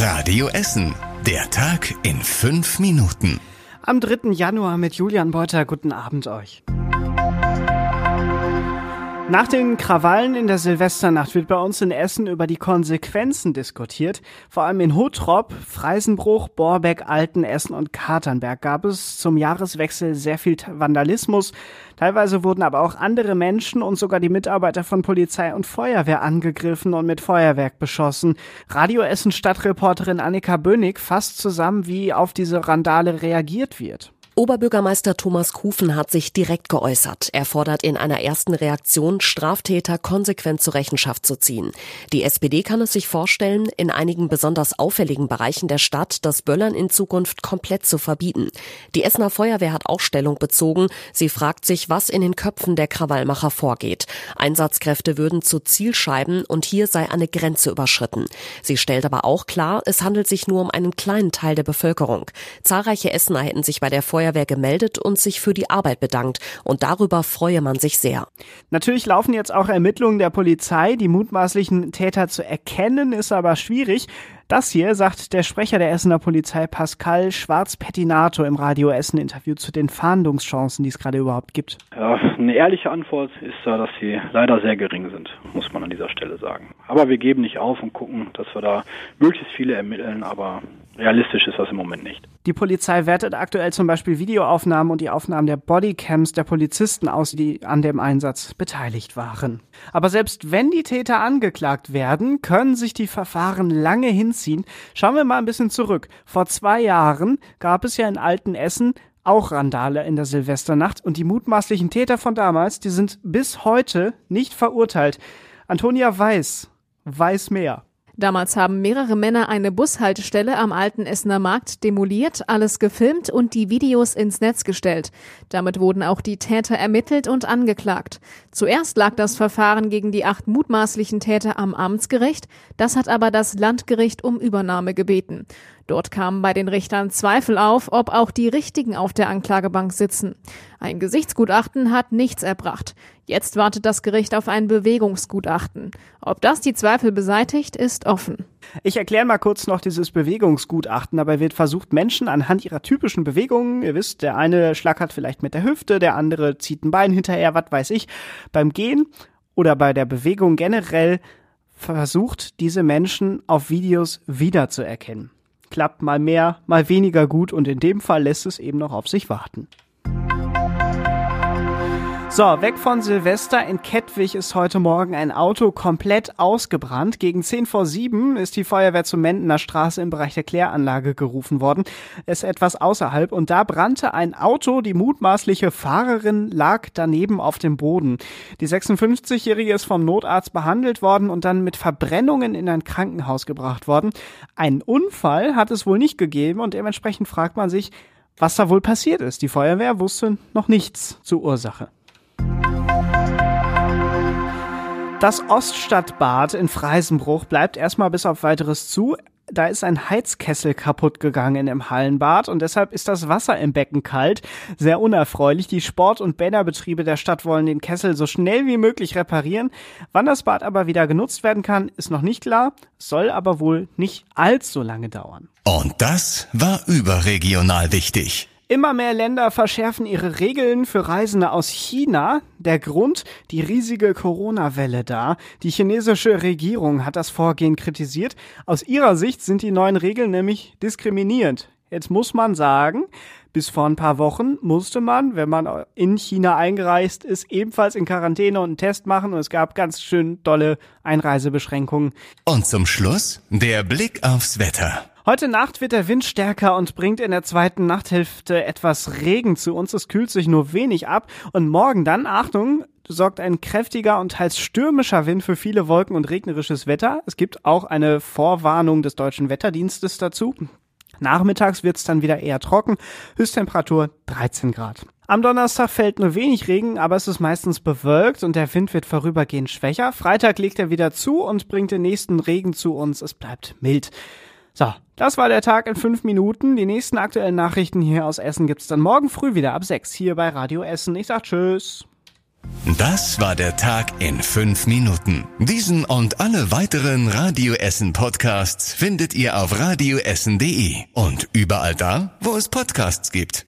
Radio Essen. Der Tag in fünf Minuten. Am 3. Januar mit Julian Beuter. Guten Abend euch. Nach den Krawallen in der Silvesternacht wird bei uns in Essen über die Konsequenzen diskutiert. Vor allem in Huttrop, Freisenbruch, Borbeck, Altenessen und Katernberg gab es zum Jahreswechsel sehr viel Vandalismus. Teilweise wurden aber auch andere Menschen und sogar die Mitarbeiter von Polizei und Feuerwehr angegriffen und mit Feuerwerk beschossen. Radio Essen Stadtreporterin Annika Bönig fasst zusammen, wie auf diese Randale reagiert wird. Oberbürgermeister Thomas Kufen hat sich direkt geäußert. Er fordert in einer ersten Reaktion, Straftäter konsequent zur Rechenschaft zu ziehen. Die SPD kann es sich vorstellen, in einigen besonders auffälligen Bereichen der Stadt das Böllern in Zukunft komplett zu verbieten. Die Essener Feuerwehr hat auch Stellung bezogen. Sie fragt sich, was in den Köpfen der Krawallmacher vorgeht. Einsatzkräfte würden zu Zielscheiben und hier sei eine Grenze überschritten. Sie stellt aber auch klar, es handelt sich nur um einen kleinen Teil der Bevölkerung. Zahlreiche Essener hätten sich bei der Feuerwehr Feuerwehr gemeldet und sich für die Arbeit bedankt. Und darüber freue man sich sehr. Natürlich laufen jetzt auch Ermittlungen der Polizei. Die mutmaßlichen Täter zu erkennen ist aber schwierig. Das hier sagt der Sprecher der Essener Polizei Pascal Schwarz-Pettinato im Radio Essen Interview zu den Fahndungschancen, die es gerade überhaupt gibt. Ja, eine ehrliche Antwort ist da, dass sie leider sehr gering sind, muss man an dieser Stelle sagen. Aber wir geben nicht auf und gucken, dass wir da möglichst viele ermitteln, aber realistisch ist das im Moment nicht. Die Polizei wertet aktuell zum Beispiel Videoaufnahmen und die Aufnahmen der Bodycams der Polizisten aus, die an dem Einsatz beteiligt waren. Aber selbst wenn die Täter angeklagt werden, können sich die Verfahren lange hinziehen. Schauen wir mal ein bisschen zurück. Vor zwei Jahren gab es ja in Altenessen auch Randale in der Silvesternacht und die mutmaßlichen Täter von damals, die sind bis heute nicht verurteilt. Antonia Weiß weiß mehr. Damals haben mehrere Männer eine Bushaltestelle am alten Essener Markt demoliert, alles gefilmt und die Videos ins Netz gestellt. Damit wurden auch die Täter ermittelt und angeklagt. Zuerst lag das Verfahren gegen die acht mutmaßlichen Täter am Amtsgericht, das hat aber das Landgericht um Übernahme gebeten. Dort kamen bei den Richtern Zweifel auf, ob auch die Richtigen auf der Anklagebank sitzen. Ein Gesichtsgutachten hat nichts erbracht. Jetzt wartet das Gericht auf ein Bewegungsgutachten. Ob das die Zweifel beseitigt, ist offen. Ich erkläre mal kurz noch dieses Bewegungsgutachten. Dabei wird versucht, Menschen anhand ihrer typischen Bewegungen, ihr wisst, der eine schlackert vielleicht mit der Hüfte, der andere zieht ein Bein hinterher, was weiß ich, beim Gehen oder bei der Bewegung generell versucht, diese Menschen auf Videos wiederzuerkennen klappt mal mehr, mal weniger gut und in dem Fall lässt es eben noch auf sich warten. So, weg von Silvester. In Kettwig ist heute Morgen ein Auto komplett ausgebrannt. Gegen 10 vor 7 ist die Feuerwehr zur Mendener Straße im Bereich der Kläranlage gerufen worden. Es ist etwas außerhalb und da brannte ein Auto. Die mutmaßliche Fahrerin lag daneben auf dem Boden. Die 56-Jährige ist vom Notarzt behandelt worden und dann mit Verbrennungen in ein Krankenhaus gebracht worden. Einen Unfall hat es wohl nicht gegeben und dementsprechend fragt man sich, was da wohl passiert ist. Die Feuerwehr wusste noch nichts zur Ursache. Das Oststadtbad in Freisenbruch bleibt erstmal bis auf weiteres zu. Da ist ein Heizkessel kaputt gegangen im Hallenbad und deshalb ist das Wasser im Becken kalt. Sehr unerfreulich. Die Sport- und Bäderbetriebe der Stadt wollen den Kessel so schnell wie möglich reparieren. Wann das Bad aber wieder genutzt werden kann, ist noch nicht klar, soll aber wohl nicht allzu lange dauern. Und das war überregional wichtig. Immer mehr Länder verschärfen ihre Regeln für Reisende aus China. Der Grund, die riesige Corona-Welle da. Die chinesische Regierung hat das Vorgehen kritisiert. Aus ihrer Sicht sind die neuen Regeln nämlich diskriminierend. Jetzt muss man sagen, bis vor ein paar Wochen musste man, wenn man in China eingereist ist, ebenfalls in Quarantäne und einen Test machen und es gab ganz schön dolle Einreisebeschränkungen. Und zum Schluss der Blick aufs Wetter. Heute Nacht wird der Wind stärker und bringt in der zweiten Nachthälfte etwas Regen zu uns. Es kühlt sich nur wenig ab. Und morgen dann, Achtung, sorgt ein kräftiger und teils stürmischer Wind für viele Wolken und regnerisches Wetter. Es gibt auch eine Vorwarnung des deutschen Wetterdienstes dazu. Nachmittags wird es dann wieder eher trocken, Höchsttemperatur 13 Grad. Am Donnerstag fällt nur wenig Regen, aber es ist meistens bewölkt und der Wind wird vorübergehend schwächer. Freitag legt er wieder zu und bringt den nächsten Regen zu uns. Es bleibt mild. So, das war der Tag in fünf Minuten. Die nächsten aktuellen Nachrichten hier aus Essen gibt's dann morgen früh wieder ab sechs hier bei Radio Essen. Ich sag Tschüss. Das war der Tag in fünf Minuten. Diesen und alle weiteren Radio Essen Podcasts findet ihr auf radioessen.de und überall da, wo es Podcasts gibt.